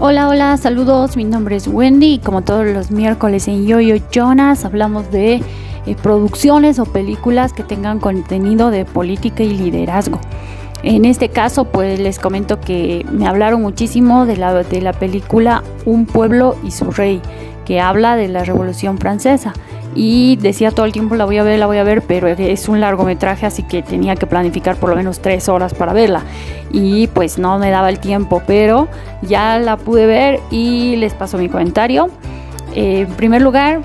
Hola, hola, saludos. Mi nombre es Wendy y como todos los miércoles en Yoyo Jonas hablamos de eh, producciones o películas que tengan contenido de política y liderazgo. En este caso, pues les comento que me hablaron muchísimo de la, de la película Un pueblo y su rey, que habla de la Revolución Francesa y decía todo el tiempo la voy a ver, la voy a ver, pero es un largometraje así que tenía que planificar por lo menos tres horas para verla y pues no me daba el tiempo, pero ya la pude ver y les paso mi comentario. Eh, en primer lugar,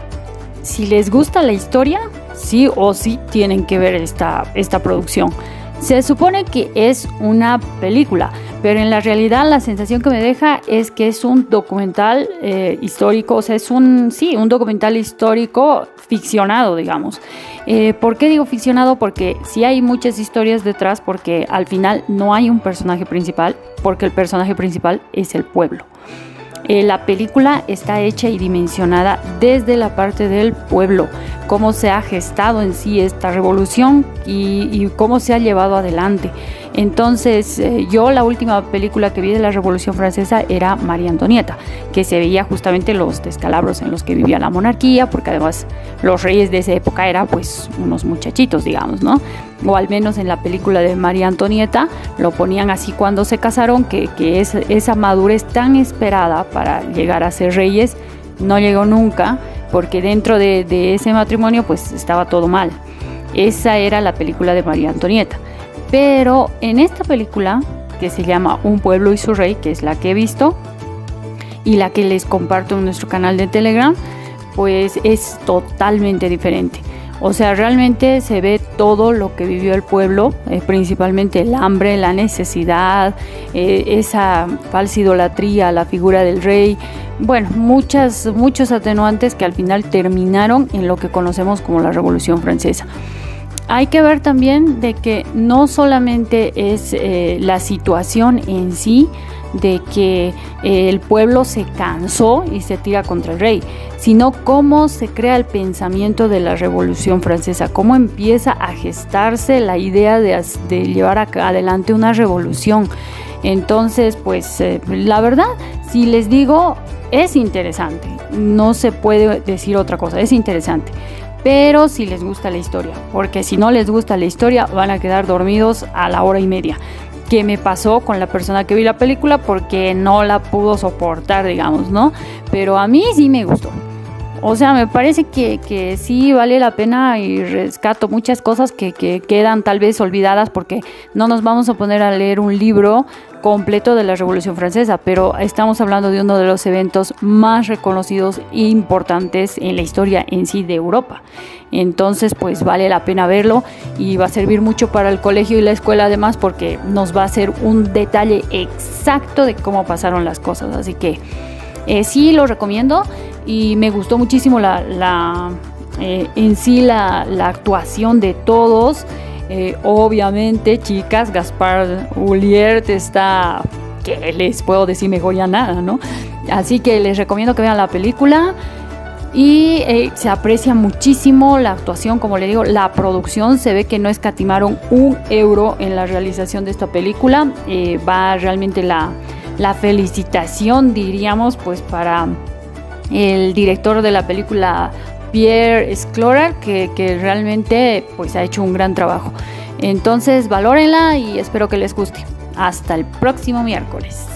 si les gusta la historia, sí o sí tienen que ver esta, esta producción. Se supone que es una película, pero en la realidad la sensación que me deja es que es un documental eh, histórico, o sea, es un, sí, un documental histórico ficcionado, digamos. Eh, ¿Por qué digo ficcionado? Porque sí hay muchas historias detrás, porque al final no hay un personaje principal, porque el personaje principal es el pueblo. Eh, la película está hecha y dimensionada desde la parte del pueblo, cómo se ha gestado en sí esta revolución y, cómo se ha llevado adelante. Entonces, eh, yo la última película que vi de la Revolución Francesa era María Antonieta, que se veía justamente los descalabros en los que vivía la monarquía, porque además los reyes de esa época eran pues unos muchachitos, digamos, ¿no? O al menos en la película de María Antonieta lo ponían así cuando se casaron, que, es, esa madurez tan esperada para llegar a ser reyes no llegó nunca, porque dentro de, ese matrimonio pues estaba todo mal. Esa era la película de María Antonieta. Pero en esta película, que se llama Un pueblo y su rey, que es la que he visto y la que les comparto en nuestro canal de Telegram, pues es totalmente diferente. O sea, realmente se ve todo lo que vivió el pueblo, eh, principalmente el hambre, la necesidad, eh, esa falsa idolatría la figura del rey. Bueno, muchas, muchos atenuantes que al final terminaron en lo que conocemos como la Revolución Francesa hay que ver también de que no solamente es eh, la situación en sí de que eh, el pueblo se cansó y se tira contra el rey, sino cómo se crea el pensamiento de la Revolución Francesa, cómo empieza a gestarse la idea de, llevar adelante una revolución. Entonces, pues eh, la verdad, si les digo, es interesante, no se puede decir otra cosa, es interesante pero si les gusta la historia, porque si no les gusta la historia van a quedar dormidos a la hora y media. ¿Qué me pasó con la persona que vi la película? Porque no la pudo soportar, digamos, ¿no? Pero a mí sí me gustó. O sea, me parece que, que sí vale la pena y rescato muchas cosas que, que, quedan tal vez olvidadas porque no nos vamos a poner a leer un libro completo de la Revolución Francesa, pero estamos hablando de uno de los eventos más reconocidos e importantes en la historia en sí de Europa. Entonces, pues vale la pena verlo y va a servir mucho para el colegio y la escuela además porque nos va a hacer un detalle exacto de cómo pasaron las cosas. Así que eh, sí lo recomiendo y me gustó muchísimo la, eh, en sí la, actuación de todos. Eh, obviamente, chicas, Gaspar Uliert está, que les puedo decir mejor ya nada, ¿no? Así que les recomiendo que vean la película. Y se aprecia muchísimo la actuación, como le digo, la producción. Se ve que no escatimaron un euro en la realización de esta película. va realmente la, la felicitación, diríamos, pues para el director de la película Pierre Explorer, que, que, realmente pues ha hecho un gran trabajo. Entonces valórenla y espero que les guste. Hasta el próximo miércoles.